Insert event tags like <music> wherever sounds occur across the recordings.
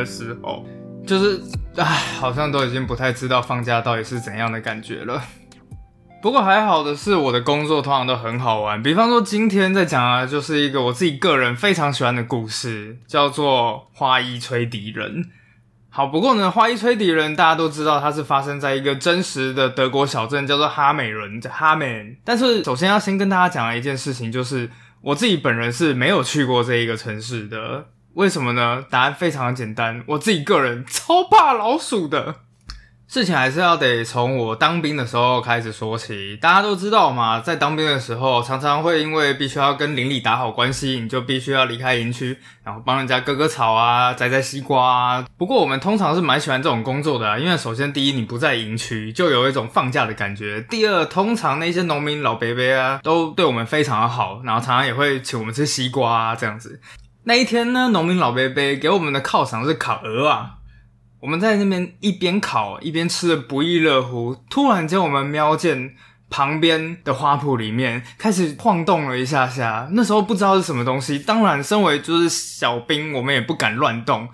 的时候，就是唉，好像都已经不太知道放假到底是怎样的感觉了。不过还好的是，我的工作通常都很好玩。比方说，今天在讲的就是一个我自己个人非常喜欢的故事，叫做《花衣吹笛人》。好，不过呢，《花衣吹笛人》大家都知道，它是发生在一个真实的德国小镇，叫做哈美伦，叫哈美。但是，首先要先跟大家讲的一件事情，就是我自己本人是没有去过这一个城市的。为什么呢？答案非常的简单，我自己个人超怕老鼠的。事情还是要得从我当兵的时候开始说起。大家都知道嘛，在当兵的时候，常常会因为必须要跟邻里打好关系，你就必须要离开营区，然后帮人家割割草啊，摘摘西瓜啊。不过我们通常是蛮喜欢这种工作的，啊，因为首先第一，你不在营区，就有一种放假的感觉；第二，通常那些农民老伯伯啊，都对我们非常的好，然后常常也会请我们吃西瓜啊这样子。那一天呢，农民老伯伯给我们的犒赏是烤鹅啊。我们在那边一边烤一边吃的不亦乐乎，突然间我们瞄见旁边的花圃里面开始晃动了一下下，那时候不知道是什么东西。当然，身为就是小兵，我们也不敢乱动。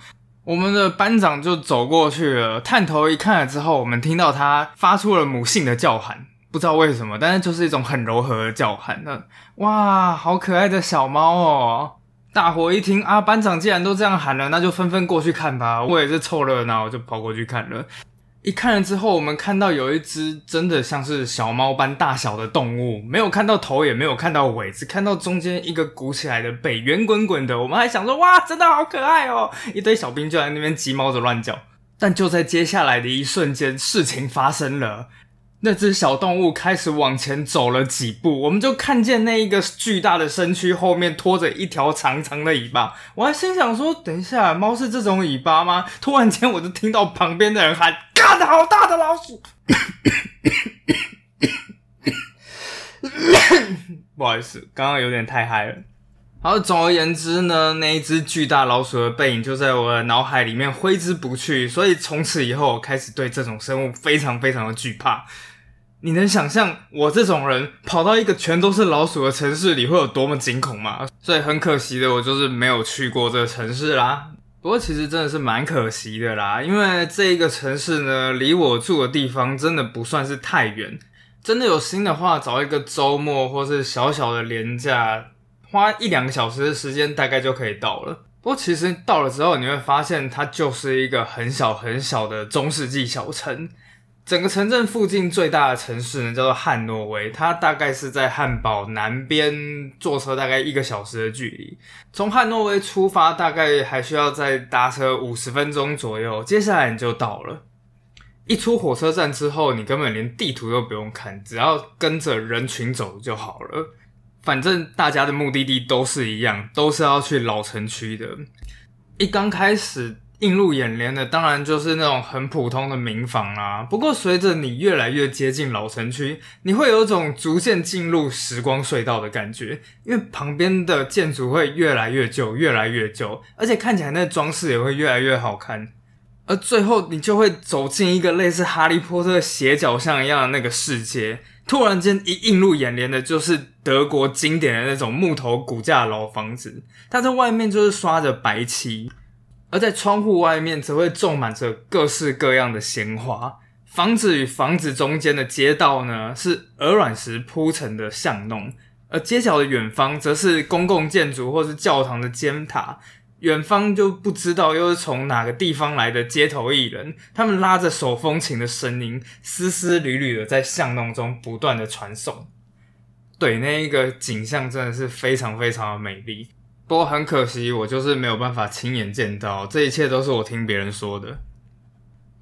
我们的班长就走过去了，探头一看了之后，我们听到他发出了母性的叫喊，不知道为什么，但是就是一种很柔和的叫喊。那哇，好可爱的小猫哦！大伙一听啊，班长既然都这样喊了，那就纷纷过去看吧。我也是凑热闹，就跑过去看了。一看了之后，我们看到有一只真的像是小猫般大小的动物，没有看到头，也没有看到尾，只看到中间一个鼓起来的背，圆滚滚的。我们还想说，哇，真的好可爱哦！一堆小兵就在那边急猫着乱叫。但就在接下来的一瞬间，事情发生了。那只小动物开始往前走了几步，我们就看见那一个巨大的身躯后面拖着一条长长的尾巴。我还心想说：“等一下，猫是这种尾巴吗？”突然间，我就听到旁边的人喊：“干的好大的老鼠！” <coughs> 不好意思，刚刚有点太嗨了。好，总而言之呢，那一只巨大老鼠的背影就在我的脑海里面挥之不去，所以从此以后，我开始对这种生物非常非常的惧怕。你能想象我这种人跑到一个全都是老鼠的城市里会有多么惊恐吗？所以很可惜的，我就是没有去过这个城市啦。不过其实真的是蛮可惜的啦，因为这一个城市呢，离我住的地方真的不算是太远。真的有心的话，找一个周末或是小小的年假。花一两个小时的时间，大概就可以到了。不过，其实到了之后，你会发现它就是一个很小很小的中世纪小城。整个城镇附近最大的城市呢，叫做汉诺威，它大概是在汉堡南边，坐车大概一个小时的距离。从汉诺威出发，大概还需要再搭车五十分钟左右，接下来你就到了。一出火车站之后，你根本连地图都不用看，只要跟着人群走就好了。反正大家的目的地都是一样，都是要去老城区的。一刚开始映入眼帘的，当然就是那种很普通的民房啦。不过随着你越来越接近老城区，你会有种逐渐进入时光隧道的感觉，因为旁边的建筑会越来越旧，越来越旧，而且看起来那装饰也会越来越好看。而最后，你就会走进一个类似哈利波特斜角巷一样的那个世界。突然间，一映入眼帘的就是德国经典的那种木头骨架老房子，它在外面就是刷着白漆，而在窗户外面则会种满着各式各样的鲜花。房子与房子中间的街道呢，是鹅卵石铺成的巷弄，而街角的远方则是公共建筑或是教堂的尖塔。远方就不知道又是从哪个地方来的街头艺人，他们拉着手风琴的声音，丝丝缕缕的在巷弄中不断的传送。对，那一个景象真的是非常非常的美丽。不过很可惜，我就是没有办法亲眼见到，这一切都是我听别人说的。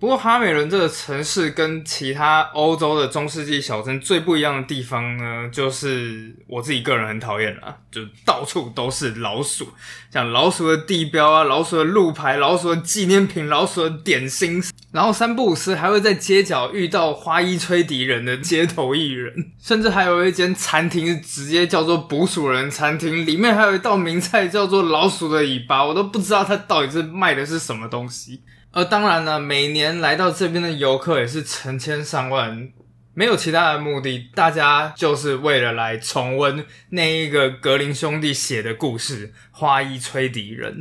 不过哈美伦这个城市跟其他欧洲的中世纪小镇最不一样的地方呢，就是我自己个人很讨厌了，就到处都是老鼠，像老鼠的地标啊、老鼠的路牌、老鼠的纪念品、老鼠的点心，然后三不五时还会在街角遇到花衣吹笛人的街头艺人，甚至还有一间餐厅直接叫做捕鼠人餐厅，里面还有一道名菜叫做老鼠的尾巴，我都不知道它到底是卖的是什么东西。而当然呢，每年来到这边的游客也是成千上万，没有其他的目的，大家就是为了来重温那一个格林兄弟写的故事《花衣吹笛人》。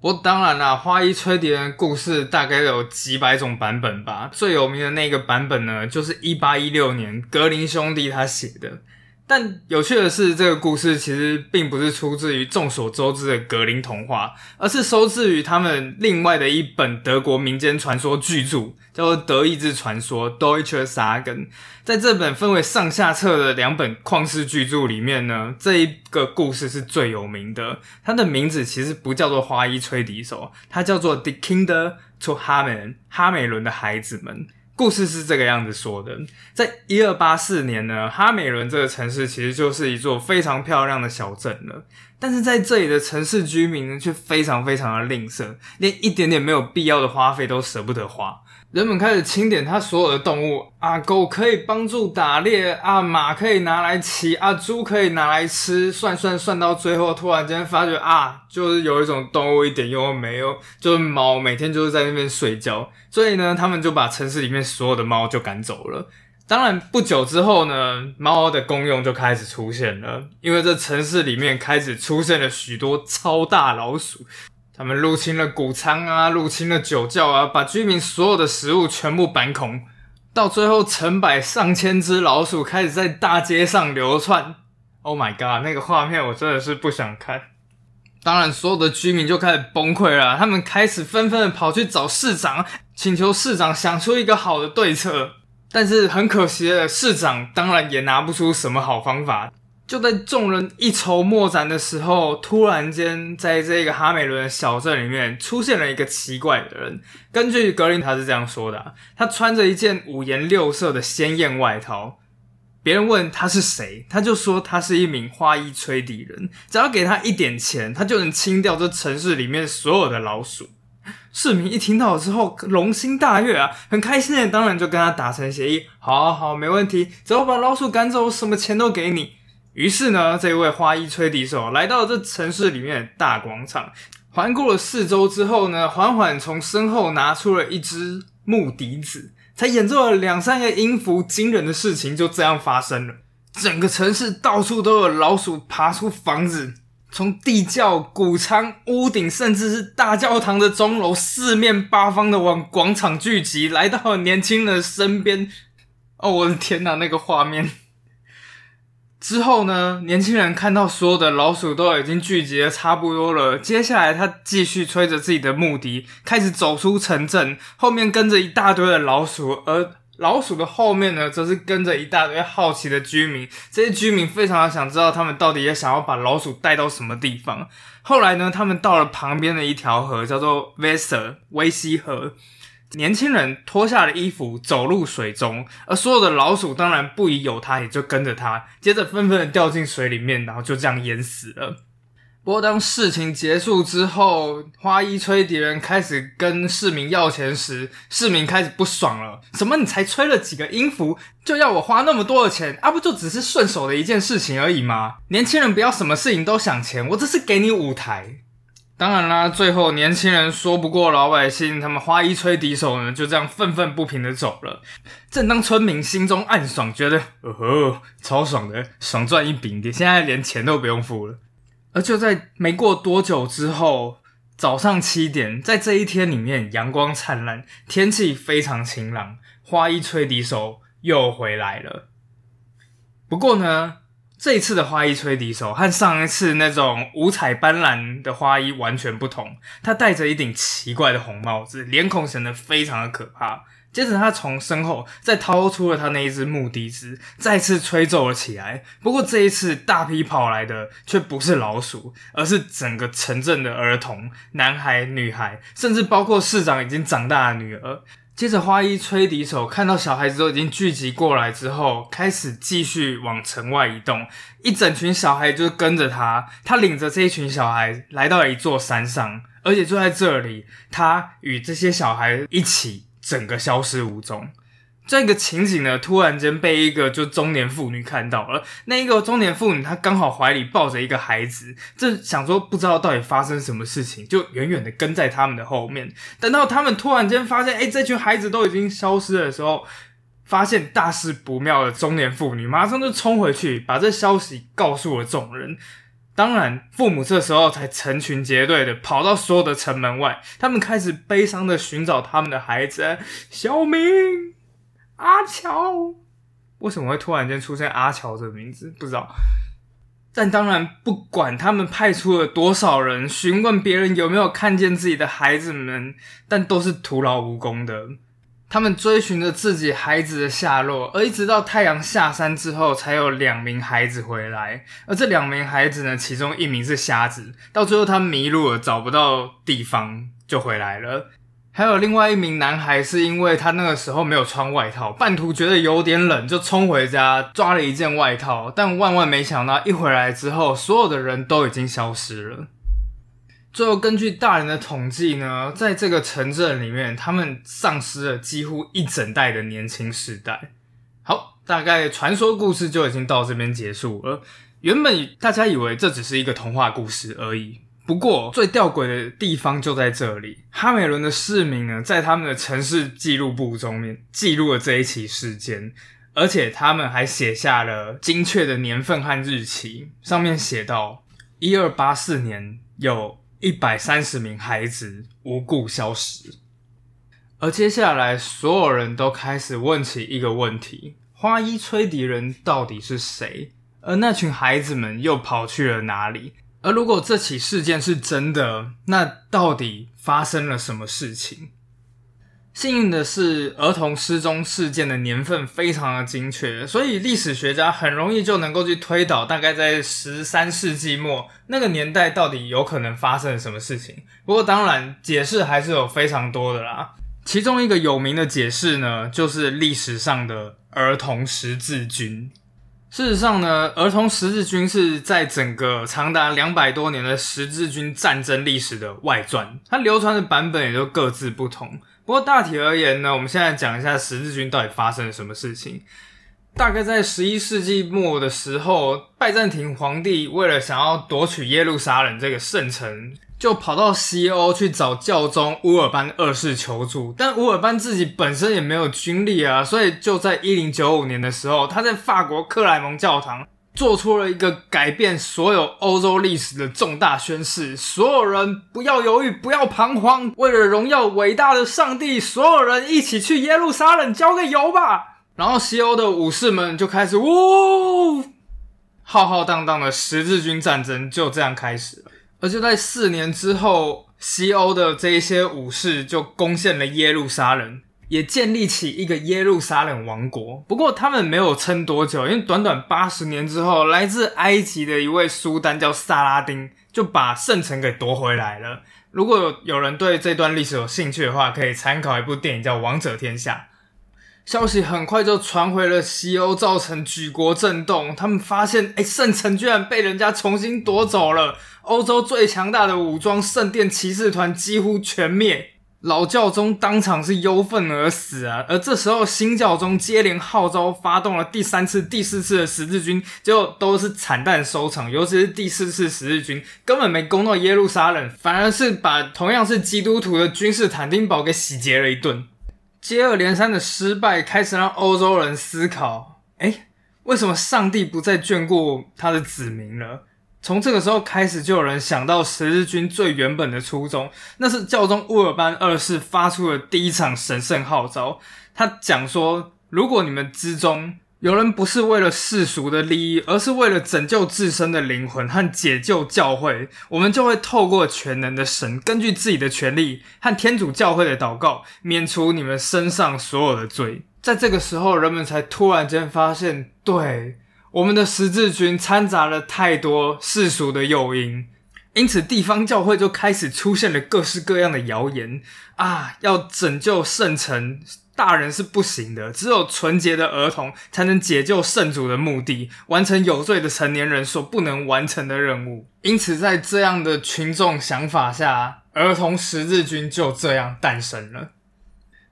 不过当然啦，花衣吹笛人故事大概有几百种版本吧。最有名的那个版本呢，就是一八一六年格林兄弟他写的。但有趣的是，这个故事其实并不是出自于众所周知的格林童话，而是收自于他们另外的一本德国民间传说巨著，叫做《德意志传说》（Deutsche Sagen）。在这本分为上下册的两本旷世巨著里面呢，这一个故事是最有名的。它的名字其实不叫做花衣吹笛手，它叫做《The Kinder to Hameln》哈美伦的孩子们。故事是这个样子说的：在一二八四年呢，哈美伦这个城市其实就是一座非常漂亮的小镇了。但是在这里的城市居民呢，却非常非常的吝啬，连一点点没有必要的花费都舍不得花。人们开始清点他所有的动物啊，狗可以帮助打猎啊，马可以拿来骑啊，猪可以拿来吃，算算算到最后，突然间发觉啊，就是有一种动物一点用都没有，就是猫，每天就是在那边睡觉，所以呢，他们就把城市里面所有的猫就赶走了。当然，不久之后呢，猫的功用就开始出现了，因为这城市里面开始出现了许多超大老鼠。他们入侵了谷仓啊，入侵了酒窖啊，把居民所有的食物全部搬空，到最后成百上千只老鼠开始在大街上流窜。Oh my god，那个画面我真的是不想看。当然，所有的居民就开始崩溃了，他们开始纷纷的跑去找市长，请求市长想出一个好的对策。但是很可惜的，市长当然也拿不出什么好方法。就在众人一筹莫展的时候，突然间，在这个哈美伦的小镇里面出现了一个奇怪的人。根据格林，他是这样说的：他穿着一件五颜六色的鲜艳外套。别人问他是谁，他就说他是一名花衣吹笛人。只要给他一点钱，他就能清掉这城市里面所有的老鼠。市民一听到之后，龙心大悦啊，很开心的，当然就跟他达成协议：好好，没问题，只要把老鼠赶走，什么钱都给你。于是呢，这位花衣吹笛手来到了这城市里面的大广场，环顾了四周之后呢，缓缓从身后拿出了一支木笛子，才演奏了两三个音符，惊人的事情就这样发生了。整个城市到处都有老鼠爬出房子，从地窖、谷仓、屋顶，甚至是大教堂的钟楼，四面八方的往广场聚集，来到了年轻人身边。哦，我的天哪，那个画面！之后呢？年轻人看到所有的老鼠都已经聚集的差不多了，接下来他继续吹着自己的木笛，开始走出城镇，后面跟着一大堆的老鼠，而老鼠的后面呢，则是跟着一大堆好奇的居民。这些居民非常的想知道，他们到底也想要把老鼠带到什么地方。后来呢，他们到了旁边的一条河，叫做 Veser 威西河。年轻人脱下了衣服，走入水中，而所有的老鼠当然不疑有他，也就跟着他，接着纷纷的掉进水里面，然后就这样淹死了。不过当事情结束之后，花衣吹笛人开始跟市民要钱时，市民开始不爽了：什么？你才吹了几个音符，就要我花那么多的钱？啊，不就只是顺手的一件事情而已吗？年轻人不要什么事情都想钱，我这是给你舞台。当然啦，最后年轻人说不过老百姓，他们花衣吹笛手呢，就这样愤愤不平的走了。正当村民心中暗爽，觉得哦吼，超爽的，爽赚一笔，现在连钱都不用付了。而就在没过多久之后，早上七点，在这一天里面，阳光灿烂，天气非常晴朗，花衣吹笛手又回来了。不过呢。这一次的花衣吹笛手和上一次那种五彩斑斓的花衣完全不同，他戴着一顶奇怪的红帽子，脸孔显得非常的可怕。接着，他从身后再掏出了他那一只木笛子，再次吹奏了起来。不过这一次，大批跑来的却不是老鼠，而是整个城镇的儿童，男孩、女孩，甚至包括市长已经长大的女儿。接着，花衣吹笛手看到小孩子都已经聚集过来之后，开始继续往城外移动。一整群小孩就跟着他，他领着这一群小孩来到了一座山上，而且就在这里，他与这些小孩一起整个消失无踪。这个情景呢，突然间被一个就中年妇女看到了。那一个中年妇女，她刚好怀里抱着一个孩子，正想说不知道到底发生什么事情，就远远的跟在他们的后面。等到他们突然间发现，哎，这群孩子都已经消失的时候，发现大事不妙的中年妇女马上就冲回去，把这消息告诉了众人。当然，父母这时候才成群结队的跑到所有的城门外，他们开始悲伤的寻找他们的孩子小明、阿乔。为什么会突然间出现阿乔这个名字？不知道。但当然，不管他们派出了多少人询问别人有没有看见自己的孩子们，但都是徒劳无功的。他们追寻着自己孩子的下落，而一直到太阳下山之后，才有两名孩子回来。而这两名孩子呢，其中一名是瞎子，到最后他迷路了，找不到地方就回来了。还有另外一名男孩，是因为他那个时候没有穿外套，半途觉得有点冷，就冲回家抓了一件外套。但万万没想到，一回来之后，所有的人都已经消失了。最后，根据大人的统计呢，在这个城镇里面，他们丧失了几乎一整代的年轻世代。好，大概传说故事就已经到这边结束了。原本大家以为这只是一个童话故事而已。不过，最吊诡的地方就在这里：哈美伦的市民呢，在他们的城市记录簿中面记录了这一起事件，而且他们还写下了精确的年份和日期，上面写到一二八四年有。一百三十名孩子无故消失，而接下来所有人都开始问起一个问题：花衣吹笛人到底是谁？而那群孩子们又跑去了哪里？而如果这起事件是真的，那到底发生了什么事情？幸运的是，儿童失踪事件的年份非常的精确，所以历史学家很容易就能够去推导，大概在十三世纪末那个年代到底有可能发生了什么事情。不过，当然解释还是有非常多的啦。其中一个有名的解释呢，就是历史上的儿童十字军。事实上呢，儿童十字军是在整个长达两百多年的十字军战争历史的外传，它流传的版本也都各自不同。不过大体而言呢，我们现在讲一下十字军到底发生了什么事情。大概在十一世纪末的时候，拜占庭皇帝为了想要夺取耶路撒冷这个圣城，就跑到西欧去找教宗乌尔班二世求助。但乌尔班自己本身也没有军力啊，所以就在一零九五年的时候，他在法国克莱蒙教堂。做出了一个改变所有欧洲历史的重大宣誓，所有人不要犹豫，不要彷徨，为了荣耀伟大的上帝，所有人一起去耶路撒冷交个油吧。然后西欧的武士们就开始，呜，浩浩荡荡的十字军战争就这样开始了。而就在四年之后，西欧的这一些武士就攻陷了耶路撒冷。也建立起一个耶路撒冷王国，不过他们没有撑多久，因为短短八十年之后，来自埃及的一位苏丹叫萨拉丁就把圣城给夺回来了。如果有人对这段历史有兴趣的话，可以参考一部电影叫《王者天下》。消息很快就传回了西欧，造成举国震动。他们发现，哎，圣城居然被人家重新夺走了，欧洲最强大的武装圣殿骑士团几乎全灭。老教宗当场是忧愤而死啊！而这时候新教宗接连号召，发动了第三次、第四次的十字军，结果都是惨淡收场。尤其是第四次十字军根本没攻到耶路撒冷，反而是把同样是基督徒的君士坦丁堡给洗劫了一顿。接二连三的失败开始让欧洲人思考：哎，为什么上帝不再眷顾他的子民了？从这个时候开始，就有人想到十字军最原本的初衷，那是教宗乌尔班二世发出的第一场神圣号召。他讲说：“如果你们之中有人不是为了世俗的利益，而是为了拯救自身的灵魂和解救教会，我们就会透过全能的神，根据自己的权利和天主教会的祷告，免除你们身上所有的罪。”在这个时候，人们才突然间发现，对。我们的十字军掺杂了太多世俗的诱因，因此地方教会就开始出现了各式各样的谣言啊！要拯救圣城，大人是不行的，只有纯洁的儿童才能解救圣主的目的，完成有罪的成年人所不能完成的任务。因此，在这样的群众想法下，儿童十字军就这样诞生了。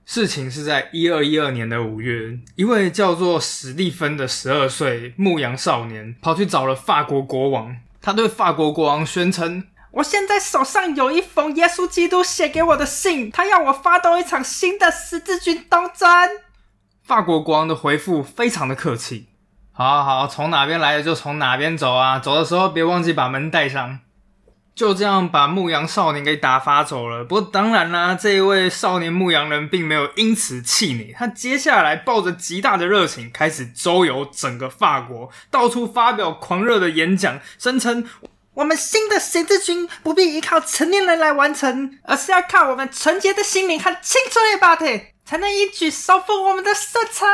事情是在一二一二年的五月，一位叫做史蒂芬的十二岁牧羊少年跑去找了法国国王。他对法国国王宣称：“我现在手上有一封耶稣基督写给我的信，他要我发动一场新的十字军东征。”法国国王的回复非常的客气：“好好，从哪边来的就从哪边走啊！走的时候别忘记把门带上。就这样把牧羊少年给打发走了。不过当然啦，这一位少年牧羊人并没有因此气馁，他接下来抱着极大的热情开始周游整个法国，到处发表狂热的演讲，声称我们新的十字军不必依靠成年人来完成，而是要靠我们纯洁的心灵和青春的巴腿，才能一举收复我们的色彩。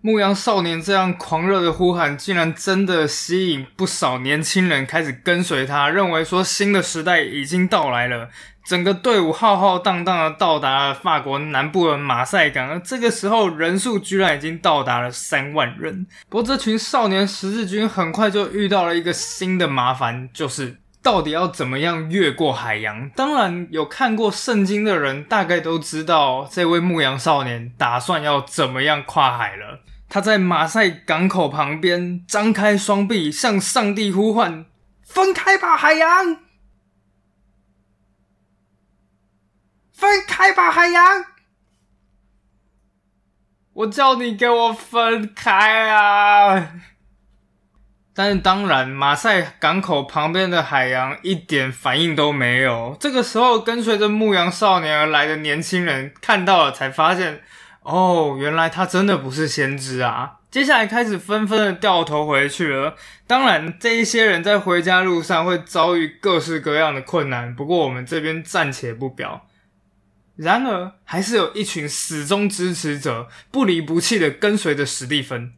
牧羊少年这样狂热的呼喊，竟然真的吸引不少年轻人开始跟随他，认为说新的时代已经到来了。整个队伍浩浩荡荡的到达了法国南部的马赛港，而这个时候人数居然已经到达了三万人。不过，这群少年十字军很快就遇到了一个新的麻烦，就是到底要怎么样越过海洋？当然，有看过圣经的人大概都知道，这位牧羊少年打算要怎么样跨海了。他在马赛港口旁边张开双臂，向上帝呼唤：“分开吧，海洋！分开吧，海洋！我叫你给我分开啊！”但是当然，马赛港口旁边的海洋一点反应都没有。这个时候，跟随着牧羊少年而来的年轻人看到了，才发现。哦，原来他真的不是先知啊！接下来开始纷纷的掉头回去了。当然，这一些人在回家路上会遭遇各式各样的困难，不过我们这边暂且不表。然而，还是有一群始终支持者不离不弃的跟随着史蒂芬。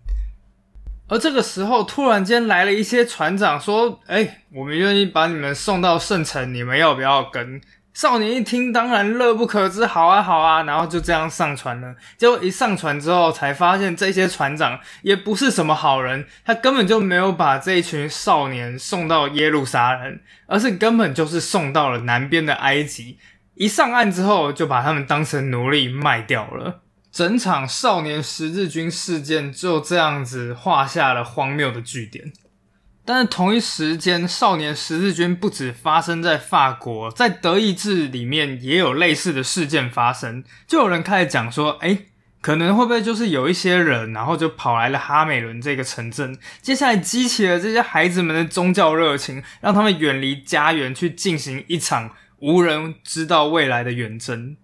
而这个时候，突然间来了一些船长说：“哎，我们愿意把你们送到圣城，你们要不要跟？”少年一听，当然乐不可支，好啊，好啊，然后就这样上船了。结果一上船之后，才发现这些船长也不是什么好人，他根本就没有把这一群少年送到耶路撒冷，而是根本就是送到了南边的埃及。一上岸之后，就把他们当成奴隶卖掉了。整场少年十字军事件就这样子画下了荒谬的句点。但是同一时间，少年十字军不止发生在法国，在德意志里面也有类似的事件发生。就有人开始讲说，哎，可能会不会就是有一些人，然后就跑来了哈美伦这个城镇，接下来激起了这些孩子们的宗教热情，让他们远离家园去进行一场无人知道未来的远征。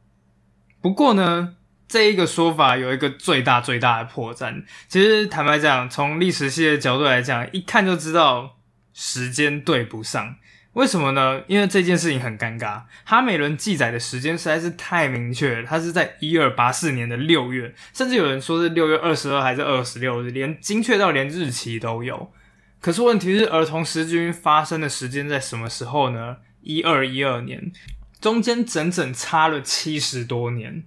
不过呢？这一个说法有一个最大最大的破绽。其实坦白讲，从历史系的角度来讲，一看就知道时间对不上。为什么呢？因为这件事情很尴尬。哈美伦记载的时间实在是太明确，他是在一二八四年的六月，甚至有人说是六月二十二还是二十六日，连精确到连日期都有。可是问题是，儿童十字军发生的时间在什么时候呢？一二一二年，中间整整差了七十多年。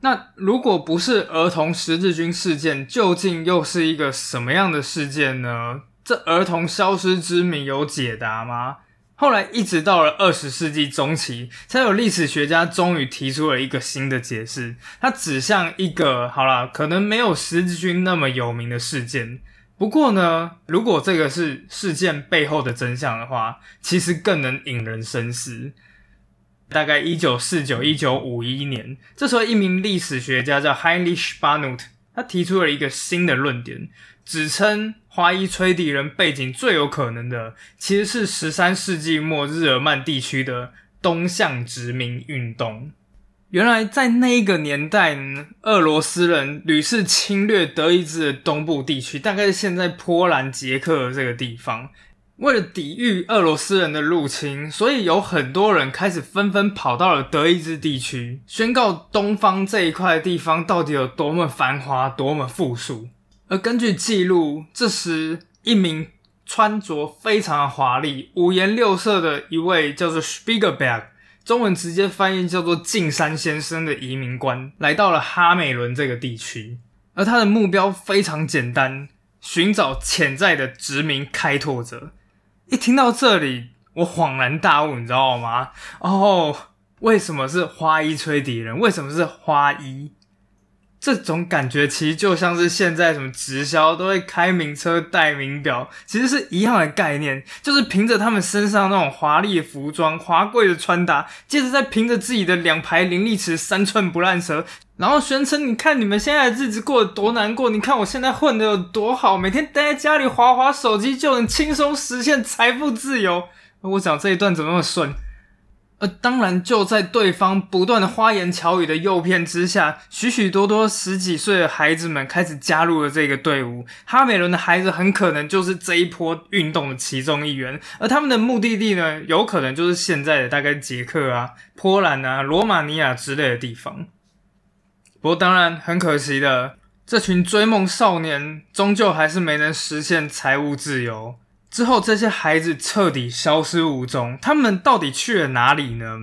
那如果不是儿童十字军事件，究竟又是一个什么样的事件呢？这儿童消失之谜有解答吗？后来一直到了二十世纪中期，才有历史学家终于提出了一个新的解释。它指向一个好了，可能没有十字军那么有名的事件。不过呢，如果这个是事件背后的真相的话，其实更能引人深思。大概一九四九一九五一年，这时候一名历史学家叫 Heinrich Barnut，他提出了一个新的论点，指称花衣吹笛人背景最有可能的，其实是十三世纪末日耳曼地区的东向殖民运动。原来在那一个年代，俄罗斯人屡次侵略德意志的东部地区，大概是现在波兰、捷克这个地方。为了抵御俄罗斯人的入侵，所以有很多人开始纷纷跑到了德意志地区，宣告东方这一块地方到底有多么繁华、多么富庶。而根据记录，这时一名穿着非常华丽、五颜六色的一位叫做 Spiegelberg，中文直接翻译叫做进山先生的移民官，来到了哈美伦这个地区，而他的目标非常简单：寻找潜在的殖民开拓者。一听到这里，我恍然大悟，你知道吗？哦，为什么是花衣吹笛人？为什么是花衣？这种感觉其实就像是现在什么直销都会开名车戴名表，其实是一样的概念，就是凭着他们身上那种华丽的服装、华贵的穿搭，接着再凭着自己的两排灵力池、三寸不烂舌，然后宣称：你看你们现在的日子过得多难过，你看我现在混得有多好，每天待在家里划划手机就能轻松实现财富自由。我讲这一段怎么那么顺？当然，就在对方不断的花言巧语的诱骗之下，许许多多十几岁的孩子们开始加入了这个队伍。哈美伦的孩子很可能就是这一波运动的其中一员，而他们的目的地呢，有可能就是现在的大概捷克啊、波兰啊、罗马尼亚之类的地方。不过，当然很可惜的，这群追梦少年终究还是没能实现财务自由。之后，这些孩子彻底消失无踪，他们到底去了哪里呢？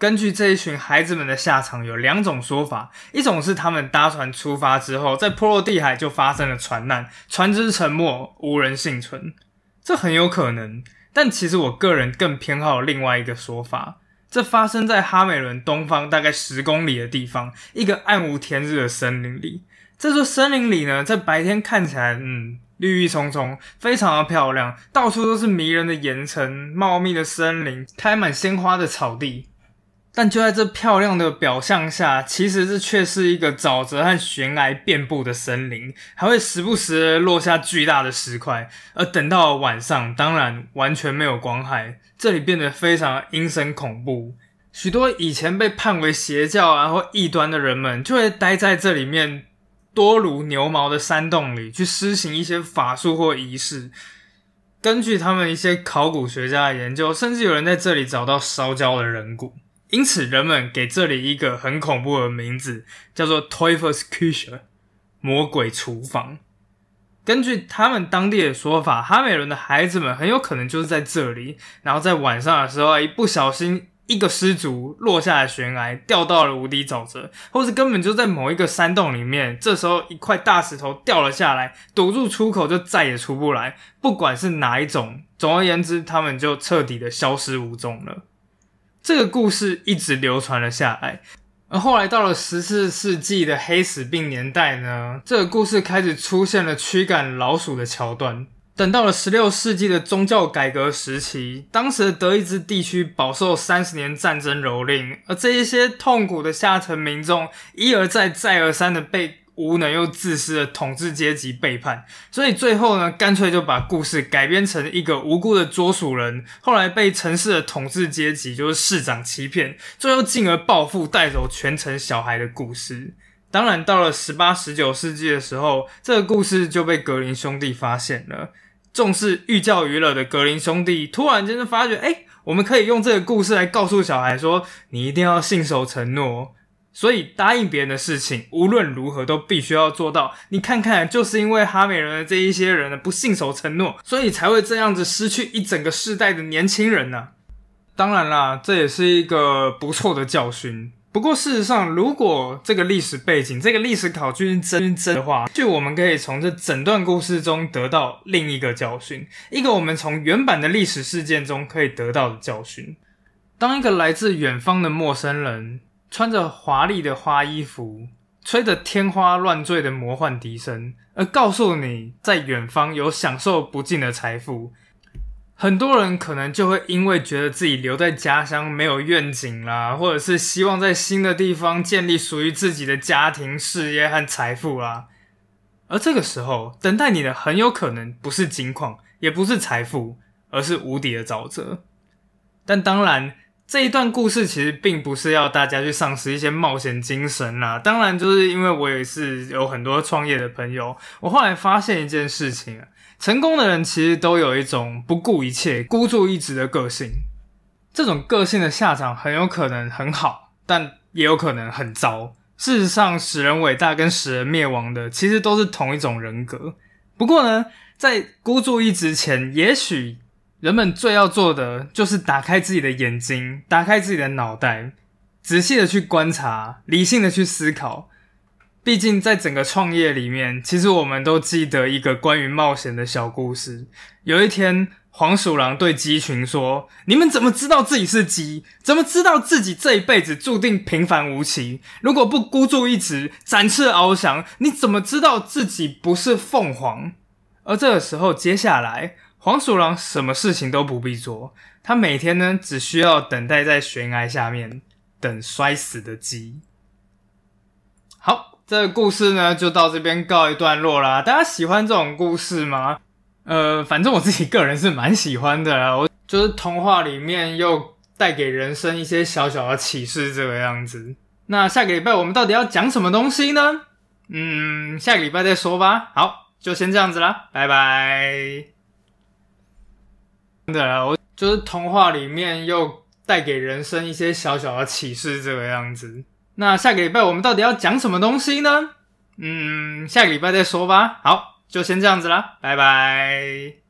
根据这一群孩子们的下场，有两种说法：一种是他们搭船出发之后，在波罗的海就发生了船难，船只沉没，无人幸存，这很有可能。但其实我个人更偏好另外一个说法：这发生在哈美伦东方大概十公里的地方，一个暗无天日的森林里。这座森林里呢，在白天看起来，嗯。绿郁葱葱，非常的漂亮，到处都是迷人的岩层、茂密的森林、开满鲜花的草地。但就在这漂亮的表象下，其实这却是一个沼泽和悬崖遍布的森林，还会时不时的落下巨大的石块。而等到了晚上，当然完全没有光害，这里变得非常阴森恐怖。许多以前被判为邪教啊或异端的人们，就会待在这里面。多如牛毛的山洞里去施行一些法术或仪式。根据他们一些考古学家的研究，甚至有人在这里找到烧焦的人骨。因此，人们给这里一个很恐怖的名字，叫做 Toyfus Küche，魔鬼厨房。根据他们当地的说法，哈美伦的孩子们很有可能就是在这里，然后在晚上的时候一不小心。一个失足落下了悬崖，掉到了无底沼泽，或是根本就在某一个山洞里面。这时候，一块大石头掉了下来，堵住出口，就再也出不来。不管是哪一种，总而言之，他们就彻底的消失无踪了。这个故事一直流传了下来，而后来到了十四世纪的黑死病年代呢，这个故事开始出现了驱赶老鼠的桥段。等到了十六世纪的宗教改革时期，当时的德意志地区饱受三十年战争蹂躏，而这一些痛苦的下层民众一而再、再而三的被无能又自私的统治阶级背叛，所以最后呢，干脆就把故事改编成一个无辜的捉鼠人，后来被城市的统治阶级就是市长欺骗，最后进而报复带走全城小孩的故事。当然，到了十八、十九世纪的时候，这个故事就被格林兄弟发现了。重视寓教于乐的格林兄弟突然间就发觉，哎，我们可以用这个故事来告诉小孩说，你一定要信守承诺，所以答应别人的事情，无论如何都必须要做到。你看看，就是因为哈美人的这一些人呢不信守承诺，所以才会这样子失去一整个世代的年轻人呢。当然啦，这也是一个不错的教训。不过，事实上，如果这个历史背景、这个历史考据是真真的话，就我们可以从这整段故事中得到另一个教训，一个我们从原版的历史事件中可以得到的教训。当一个来自远方的陌生人，穿着华丽的花衣服，吹着天花乱坠的魔幻笛声，而告诉你在远方有享受不尽的财富。很多人可能就会因为觉得自己留在家乡没有愿景啦，或者是希望在新的地方建立属于自己的家庭、事业和财富啦。而这个时候，等待你的很有可能不是金矿，也不是财富，而是无底的沼泽。但当然，这一段故事其实并不是要大家去丧失一些冒险精神啦。当然，就是因为我也是有很多创业的朋友，我后来发现一件事情。成功的人其实都有一种不顾一切、孤注一掷的个性。这种个性的下场很有可能很好，但也有可能很糟。事实上，使人伟大跟使人灭亡的其实都是同一种人格。不过呢，在孤注一掷前，也许人们最要做的就是打开自己的眼睛，打开自己的脑袋，仔细的去观察，理性的去思考。毕竟在整个创业里面，其实我们都记得一个关于冒险的小故事。有一天，黄鼠狼对鸡群说：“你们怎么知道自己是鸡？怎么知道自己这一辈子注定平凡无奇？如果不孤注一掷，展翅翱翔，你怎么知道自己不是凤凰？”而这个时候，接下来黄鼠狼什么事情都不必做，它每天呢，只需要等待在悬崖下面等摔死的鸡。好，这个故事呢，就到这边告一段落啦。大家喜欢这种故事吗？呃，反正我自己个人是蛮喜欢的啦。我就是童话里面又带给人生一些小小的启示，这个样子。那下个礼拜我们到底要讲什么东西呢？嗯，下个礼拜再说吧。好。就先这样子啦，拜拜。真的，我就是童话里面又带给人生一些小小的启示，这个样子。那下个礼拜我们到底要讲什么东西呢？嗯，下个礼拜再说吧。好，就先这样子啦，拜拜。